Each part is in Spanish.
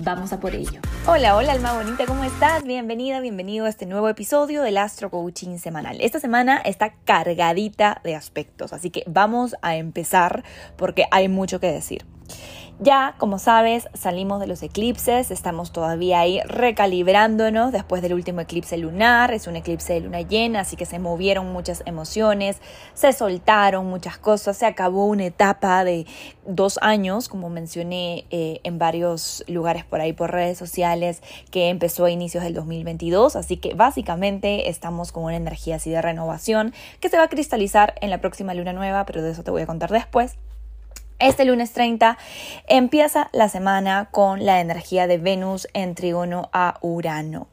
Vamos a por ello. Hola, hola alma bonita, ¿cómo estás? Bienvenida, bienvenido a este nuevo episodio del Astro Coaching semanal. Esta semana está cargadita de aspectos, así que vamos a empezar porque hay mucho que decir. Ya, como sabes, salimos de los eclipses, estamos todavía ahí recalibrándonos después del último eclipse lunar, es un eclipse de luna llena, así que se movieron muchas emociones, se soltaron muchas cosas, se acabó una etapa de dos años, como mencioné eh, en varios lugares por ahí por redes sociales, que empezó a inicios del 2022, así que básicamente estamos con una energía así de renovación que se va a cristalizar en la próxima luna nueva, pero de eso te voy a contar después. Este lunes 30 empieza la semana con la energía de Venus en trígono a Urano.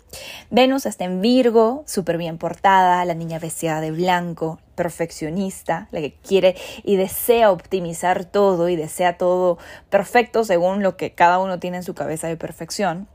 Venus está en Virgo, súper bien portada, la niña vestida de blanco, perfeccionista, la que quiere y desea optimizar todo y desea todo perfecto según lo que cada uno tiene en su cabeza de perfección.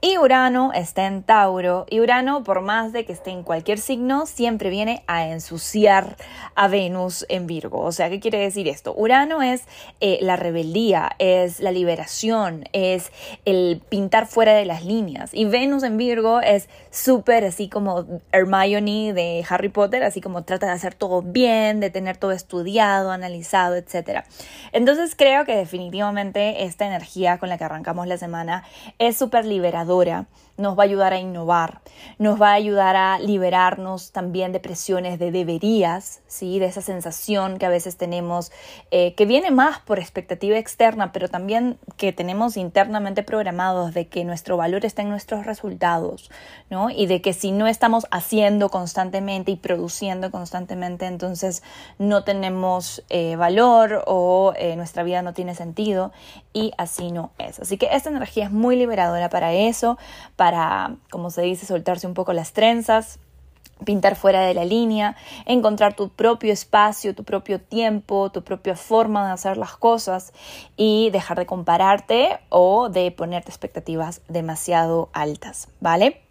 Y Urano está en Tauro. Y Urano, por más de que esté en cualquier signo, siempre viene a ensuciar a Venus en Virgo. O sea, ¿qué quiere decir esto? Urano es eh, la rebeldía, es la liberación, es el pintar fuera de las líneas. Y Venus en Virgo es súper así como Hermione de Harry Potter, así como trata de hacer todo bien, de tener todo estudiado, analizado, etc. Entonces creo que definitivamente esta energía con la que arrancamos la semana es súper liberadora nos va a ayudar a innovar, nos va a ayudar a liberarnos también de presiones de deberías, ¿sí? de esa sensación que a veces tenemos, eh, que viene más por expectativa externa, pero también que tenemos internamente programados de que nuestro valor está en nuestros resultados, ¿no? y de que si no estamos haciendo constantemente y produciendo constantemente, entonces no tenemos eh, valor o eh, nuestra vida no tiene sentido y así no es. Así que esta energía es muy liberadora para eso, para, como se dice, soltarse un poco las trenzas, pintar fuera de la línea, encontrar tu propio espacio, tu propio tiempo, tu propia forma de hacer las cosas y dejar de compararte o de ponerte expectativas demasiado altas, ¿vale?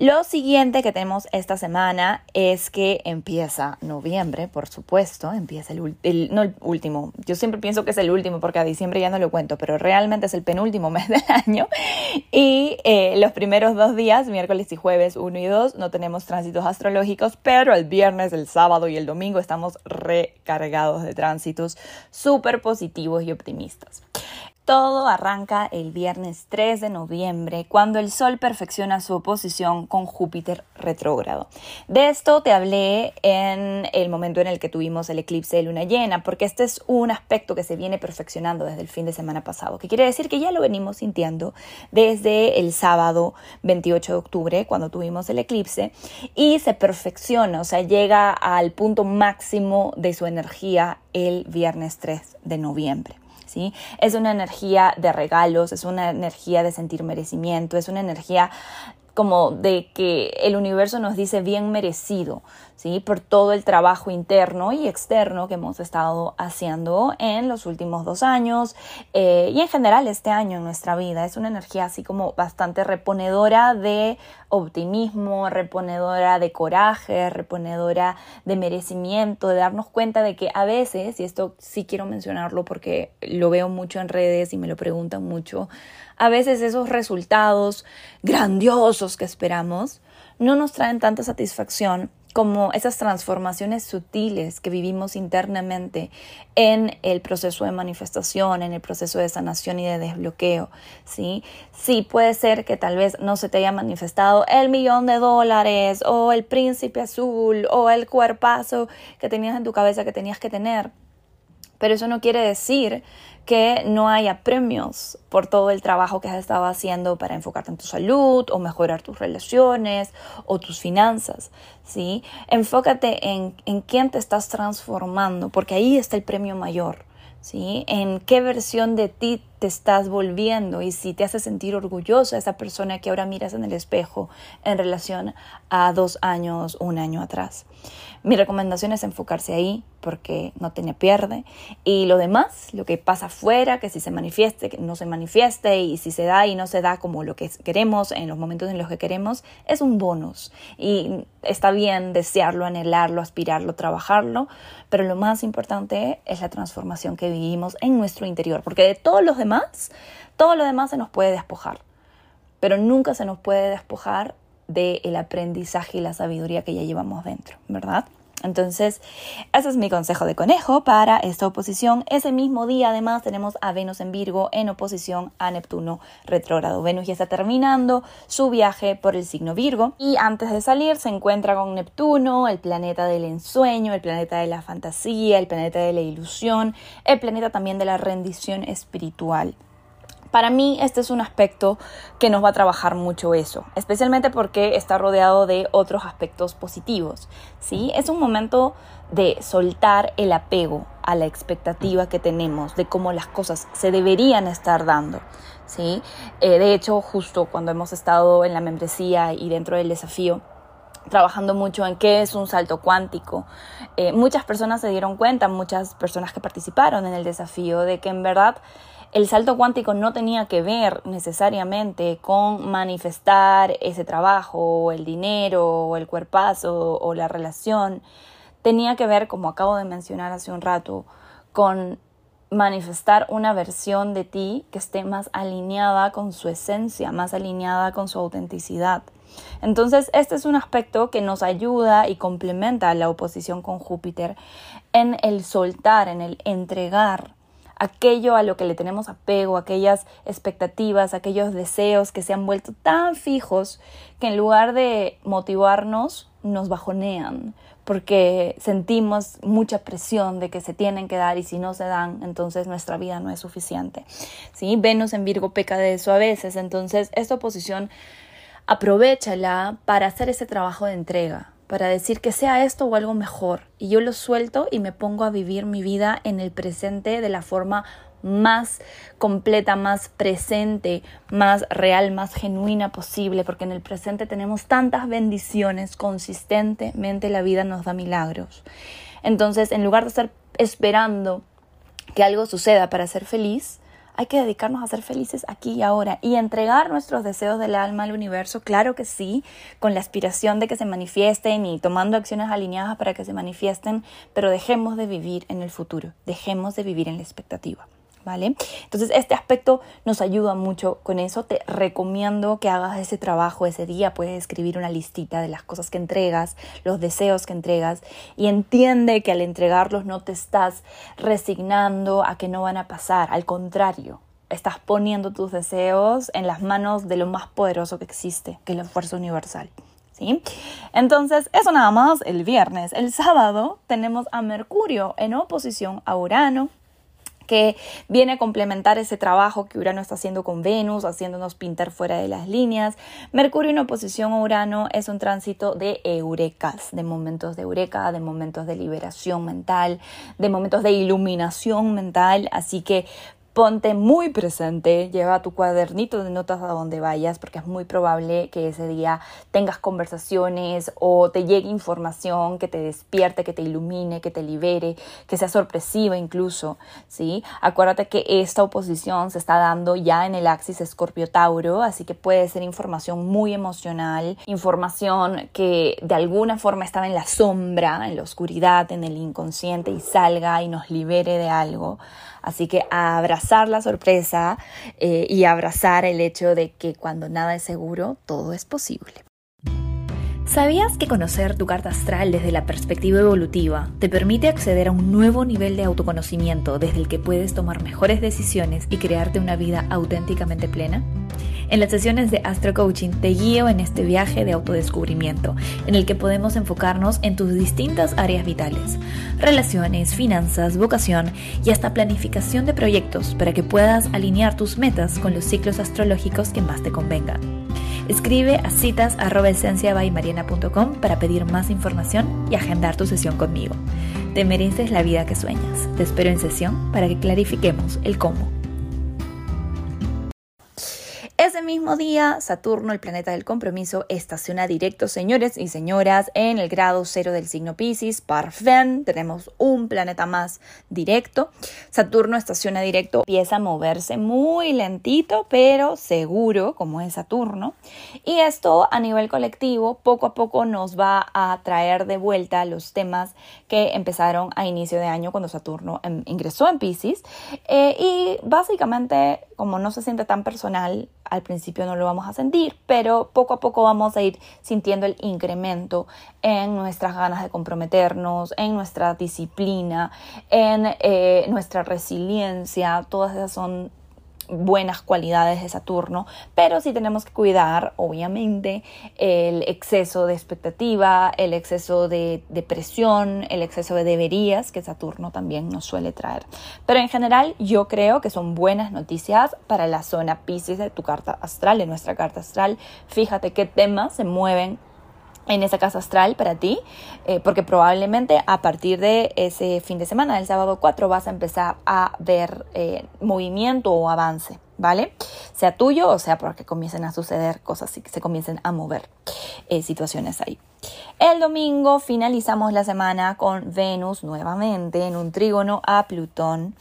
Lo siguiente que tenemos esta semana es que empieza noviembre, por supuesto, empieza el, no el último, yo siempre pienso que es el último porque a diciembre ya no lo cuento, pero realmente es el penúltimo mes del año y eh, los primeros dos días, miércoles y jueves 1 y 2, no tenemos tránsitos astrológicos, pero el viernes, el sábado y el domingo estamos recargados de tránsitos súper positivos y optimistas. Todo arranca el viernes 3 de noviembre, cuando el Sol perfecciona su oposición con Júpiter retrógrado. De esto te hablé en el momento en el que tuvimos el eclipse de luna llena, porque este es un aspecto que se viene perfeccionando desde el fin de semana pasado, que quiere decir que ya lo venimos sintiendo desde el sábado 28 de octubre, cuando tuvimos el eclipse, y se perfecciona, o sea, llega al punto máximo de su energía el viernes 3 de noviembre. Es una energía de regalos, es una energía de sentir merecimiento, es una energía como de que el universo nos dice bien merecido, ¿sí? Por todo el trabajo interno y externo que hemos estado haciendo en los últimos dos años eh, y en general este año en nuestra vida. Es una energía así como bastante reponedora de optimismo, reponedora de coraje, reponedora de merecimiento, de darnos cuenta de que a veces, y esto sí quiero mencionarlo porque lo veo mucho en redes y me lo preguntan mucho, a veces esos resultados grandiosos que esperamos no nos traen tanta satisfacción como esas transformaciones sutiles que vivimos internamente en el proceso de manifestación, en el proceso de sanación y de desbloqueo, ¿sí? Sí, puede ser que tal vez no se te haya manifestado el millón de dólares o el príncipe azul o el cuerpazo que tenías en tu cabeza que tenías que tener, pero eso no quiere decir que no haya premios por todo el trabajo que has estado haciendo para enfocarte en tu salud o mejorar tus relaciones o tus finanzas, ¿sí? Enfócate en, en quién te estás transformando, porque ahí está el premio mayor, ¿sí? En qué versión de ti te estás volviendo y si te hace sentir orgullosa esa persona que ahora miras en el espejo en relación a dos años, un año atrás. Mi recomendación es enfocarse ahí porque no tiene pierde y lo demás, lo que pasa afuera, que si se manifieste, que no se manifieste y si se da y no se da como lo que queremos en los momentos en los que queremos, es un bonus y está bien desearlo, anhelarlo, aspirarlo, trabajarlo, pero lo más importante es la transformación que vivimos en nuestro interior, porque de todos los demás, todo lo demás se nos puede despojar, pero nunca se nos puede despojar del aprendizaje y la sabiduría que ya llevamos dentro, ¿verdad? Entonces, ese es mi consejo de conejo para esta oposición. Ese mismo día, además, tenemos a Venus en Virgo en oposición a Neptuno retrógrado. Venus ya está terminando su viaje por el signo Virgo y antes de salir se encuentra con Neptuno, el planeta del ensueño, el planeta de la fantasía, el planeta de la ilusión, el planeta también de la rendición espiritual. Para mí este es un aspecto que nos va a trabajar mucho eso, especialmente porque está rodeado de otros aspectos positivos. ¿sí? Es un momento de soltar el apego a la expectativa que tenemos de cómo las cosas se deberían estar dando. ¿sí? Eh, de hecho, justo cuando hemos estado en la membresía y dentro del desafío, trabajando mucho en qué es un salto cuántico. Eh, muchas personas se dieron cuenta, muchas personas que participaron en el desafío, de que en verdad el salto cuántico no tenía que ver necesariamente con manifestar ese trabajo, o el dinero, o el cuerpazo, o la relación. Tenía que ver, como acabo de mencionar hace un rato, con manifestar una versión de ti que esté más alineada con su esencia, más alineada con su autenticidad. Entonces, este es un aspecto que nos ayuda y complementa la oposición con Júpiter en el soltar, en el entregar aquello a lo que le tenemos apego, aquellas expectativas, aquellos deseos que se han vuelto tan fijos que en lugar de motivarnos, nos bajonean, porque sentimos mucha presión de que se tienen que dar y si no se dan, entonces nuestra vida no es suficiente. ¿Sí? Venus en Virgo peca de eso a veces, entonces esta oposición aprovechala para hacer ese trabajo de entrega, para decir que sea esto o algo mejor. Y yo lo suelto y me pongo a vivir mi vida en el presente de la forma más completa, más presente, más real, más genuina posible, porque en el presente tenemos tantas bendiciones, consistentemente la vida nos da milagros. Entonces, en lugar de estar esperando que algo suceda para ser feliz, hay que dedicarnos a ser felices aquí y ahora y entregar nuestros deseos del alma al universo, claro que sí, con la aspiración de que se manifiesten y tomando acciones alineadas para que se manifiesten, pero dejemos de vivir en el futuro, dejemos de vivir en la expectativa. Entonces este aspecto nos ayuda mucho con eso. Te recomiendo que hagas ese trabajo ese día. Puedes escribir una listita de las cosas que entregas, los deseos que entregas y entiende que al entregarlos no te estás resignando a que no van a pasar. Al contrario, estás poniendo tus deseos en las manos de lo más poderoso que existe, que es la fuerza universal. ¿Sí? Entonces, eso nada más el viernes. El sábado tenemos a Mercurio en oposición a Urano que viene a complementar ese trabajo que Urano está haciendo con Venus, haciéndonos pintar fuera de las líneas. Mercurio en oposición a Urano es un tránsito de eurekas, de momentos de eureka, de momentos de liberación mental, de momentos de iluminación mental, así que ponte muy presente, lleva tu cuadernito de notas a donde vayas, porque es muy probable que ese día tengas conversaciones o te llegue información que te despierte, que te ilumine, que te libere, que sea sorpresiva incluso, ¿sí? Acuérdate que esta oposición se está dando ya en el axis Escorpio-Tauro, así que puede ser información muy emocional, información que de alguna forma estaba en la sombra, en la oscuridad, en el inconsciente y salga y nos libere de algo. Así que a abrazar la sorpresa eh, y abrazar el hecho de que cuando nada es seguro, todo es posible. ¿Sabías que conocer tu carta astral desde la perspectiva evolutiva te permite acceder a un nuevo nivel de autoconocimiento desde el que puedes tomar mejores decisiones y crearte una vida auténticamente plena? En las sesiones de Astro Coaching te guío en este viaje de autodescubrimiento, en el que podemos enfocarnos en tus distintas áreas vitales, relaciones, finanzas, vocación y hasta planificación de proyectos para que puedas alinear tus metas con los ciclos astrológicos que más te convengan. Escribe a citas.esenciabaymariana.com para pedir más información y agendar tu sesión conmigo. Te mereces la vida que sueñas. Te espero en sesión para que clarifiquemos el cómo. Mismo día, Saturno, el planeta del compromiso, estaciona directo, señores y señoras, en el grado cero del signo Pisces. Parfen, tenemos un planeta más directo. Saturno estaciona directo, empieza a moverse muy lentito, pero seguro, como es Saturno. Y esto a nivel colectivo, poco a poco nos va a traer de vuelta los temas que empezaron a inicio de año cuando Saturno em, ingresó en Pisces. Eh, y básicamente, como no se siente tan personal, al principio no lo vamos a sentir, pero poco a poco vamos a ir sintiendo el incremento en nuestras ganas de comprometernos, en nuestra disciplina, en eh, nuestra resiliencia. Todas esas son buenas cualidades de Saturno, pero sí tenemos que cuidar, obviamente, el exceso de expectativa, el exceso de, presión, el exceso de deberías que Saturno también nos suele traer. Pero en general yo creo que son buenas noticias para la zona Pisces de tu carta astral, de nuestra carta astral. Fíjate qué temas se mueven en esa casa astral para ti, eh, porque probablemente a partir de ese fin de semana, del sábado 4, vas a empezar a ver eh, movimiento o avance, ¿vale? Sea tuyo o sea porque comiencen a suceder cosas y que se comiencen a mover eh, situaciones ahí. El domingo finalizamos la semana con Venus nuevamente en un trígono a Plutón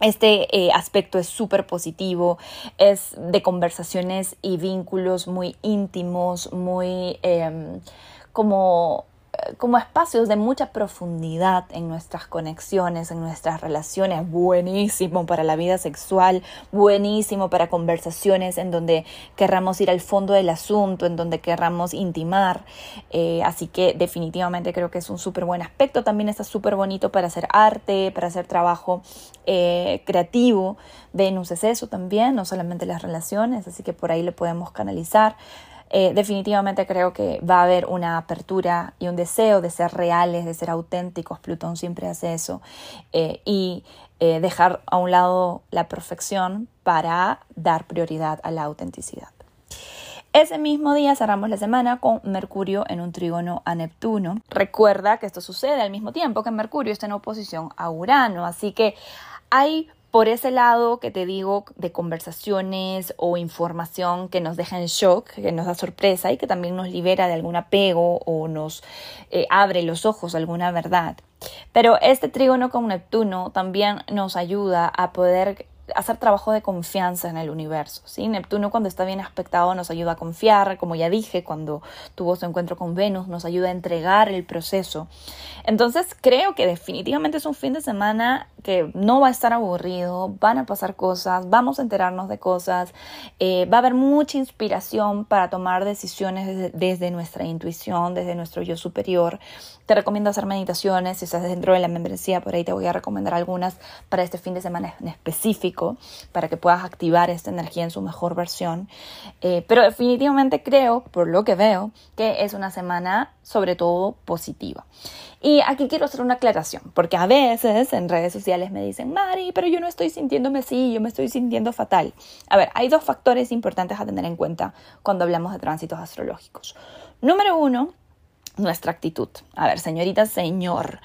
este eh, aspecto es súper positivo, es de conversaciones y vínculos muy íntimos, muy em, como como espacios de mucha profundidad en nuestras conexiones, en nuestras relaciones, buenísimo para la vida sexual, buenísimo para conversaciones en donde querramos ir al fondo del asunto, en donde querramos intimar. Eh, así que definitivamente creo que es un súper buen aspecto. También está súper bonito para hacer arte, para hacer trabajo eh, creativo. Venus es eso también, no solamente las relaciones, así que por ahí le podemos canalizar. Eh, definitivamente creo que va a haber una apertura y un deseo de ser reales, de ser auténticos. Plutón siempre hace eso. Eh, y eh, dejar a un lado la perfección para dar prioridad a la autenticidad. Ese mismo día cerramos la semana con Mercurio en un trígono a Neptuno. Recuerda que esto sucede al mismo tiempo que Mercurio está en oposición a Urano, así que hay por ese lado que te digo de conversaciones o información que nos deja en shock, que nos da sorpresa y que también nos libera de algún apego o nos eh, abre los ojos a alguna verdad. Pero este trígono con Neptuno también nos ayuda a poder hacer trabajo de confianza en el universo. ¿sí? Neptuno cuando está bien aspectado nos ayuda a confiar, como ya dije, cuando tuvo su encuentro con Venus, nos ayuda a entregar el proceso. Entonces creo que definitivamente es un fin de semana que no va a estar aburrido, van a pasar cosas, vamos a enterarnos de cosas, eh, va a haber mucha inspiración para tomar decisiones desde, desde nuestra intuición, desde nuestro yo superior. Te recomiendo hacer meditaciones, si estás dentro de la membresía, por ahí te voy a recomendar algunas para este fin de semana en específico, para que puedas activar esta energía en su mejor versión. Eh, pero definitivamente creo, por lo que veo, que es una semana sobre todo positiva. Y aquí quiero hacer una aclaración, porque a veces en redes sociales me dicen, Mari, pero yo no estoy sintiéndome así, yo me estoy sintiendo fatal. A ver, hay dos factores importantes a tener en cuenta cuando hablamos de tránsitos astrológicos. Número uno, nuestra actitud. A ver, señorita, señor,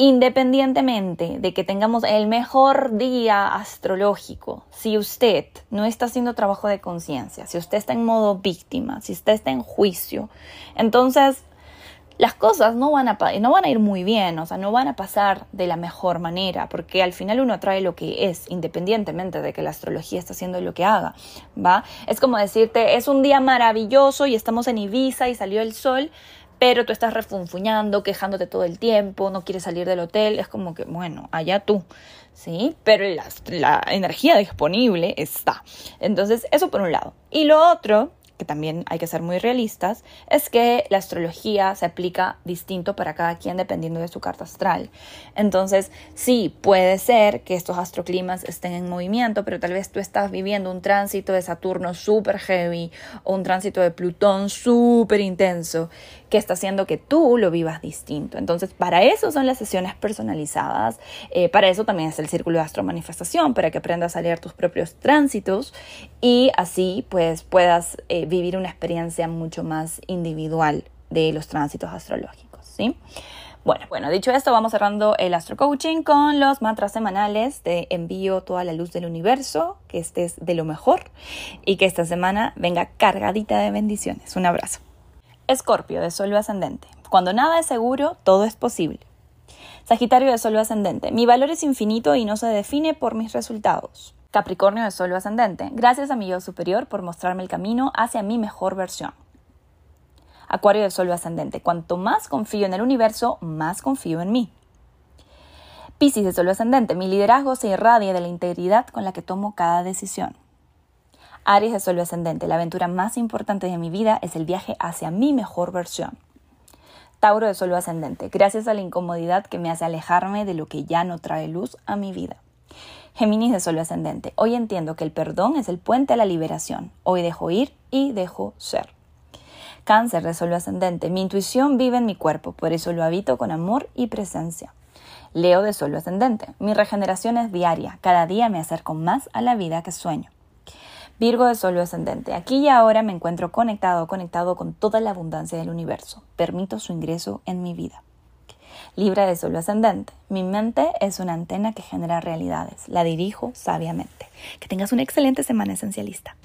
independientemente de que tengamos el mejor día astrológico, si usted no está haciendo trabajo de conciencia, si usted está en modo víctima, si usted está en juicio, entonces las cosas no van, a, no van a ir muy bien, o sea, no van a pasar de la mejor manera, porque al final uno trae lo que es, independientemente de que la astrología está haciendo lo que haga, ¿va? Es como decirte, es un día maravilloso y estamos en Ibiza y salió el sol, pero tú estás refunfuñando, quejándote todo el tiempo, no quieres salir del hotel, es como que, bueno, allá tú, ¿sí? Pero la, la energía disponible está. Entonces, eso por un lado. Y lo otro que también hay que ser muy realistas, es que la astrología se aplica distinto para cada quien dependiendo de su carta astral. Entonces, sí, puede ser que estos astroclimas estén en movimiento, pero tal vez tú estás viviendo un tránsito de Saturno súper heavy o un tránsito de Plutón súper intenso que está haciendo que tú lo vivas distinto. Entonces, para eso son las sesiones personalizadas, eh, para eso también es el círculo de astro manifestación, para que aprendas a leer tus propios tránsitos y así pues puedas eh, vivir una experiencia mucho más individual de los tránsitos astrológicos, ¿sí? Bueno, bueno, dicho esto, vamos cerrando el Astro Coaching con los mantras semanales. Te envío toda la luz del universo, que estés de lo mejor y que esta semana venga cargadita de bendiciones. Un abrazo. Escorpio de Sol ascendente. Cuando nada es seguro, todo es posible. Sagitario de Sol ascendente. Mi valor es infinito y no se define por mis resultados. Capricornio de Sol ascendente. Gracias a mi yo superior por mostrarme el camino hacia mi mejor versión. Acuario de Sol ascendente. Cuanto más confío en el universo, más confío en mí. Piscis de Sol ascendente. Mi liderazgo se irradia de la integridad con la que tomo cada decisión. Aries de Sol ascendente. La aventura más importante de mi vida es el viaje hacia mi mejor versión. Tauro de Sol ascendente. Gracias a la incomodidad que me hace alejarme de lo que ya no trae luz a mi vida. Géminis de Sol ascendente. Hoy entiendo que el perdón es el puente a la liberación. Hoy dejo ir y dejo ser. Cáncer de Sol ascendente. Mi intuición vive en mi cuerpo, por eso lo habito con amor y presencia. Leo de Sol ascendente. Mi regeneración es diaria. Cada día me acerco más a la vida que sueño. Virgo de Sol ascendente. Aquí y ahora me encuentro conectado, conectado con toda la abundancia del universo. Permito su ingreso en mi vida. Libra de Sol ascendente. Mi mente es una antena que genera realidades. La dirijo sabiamente. Que tengas una excelente semana esencialista.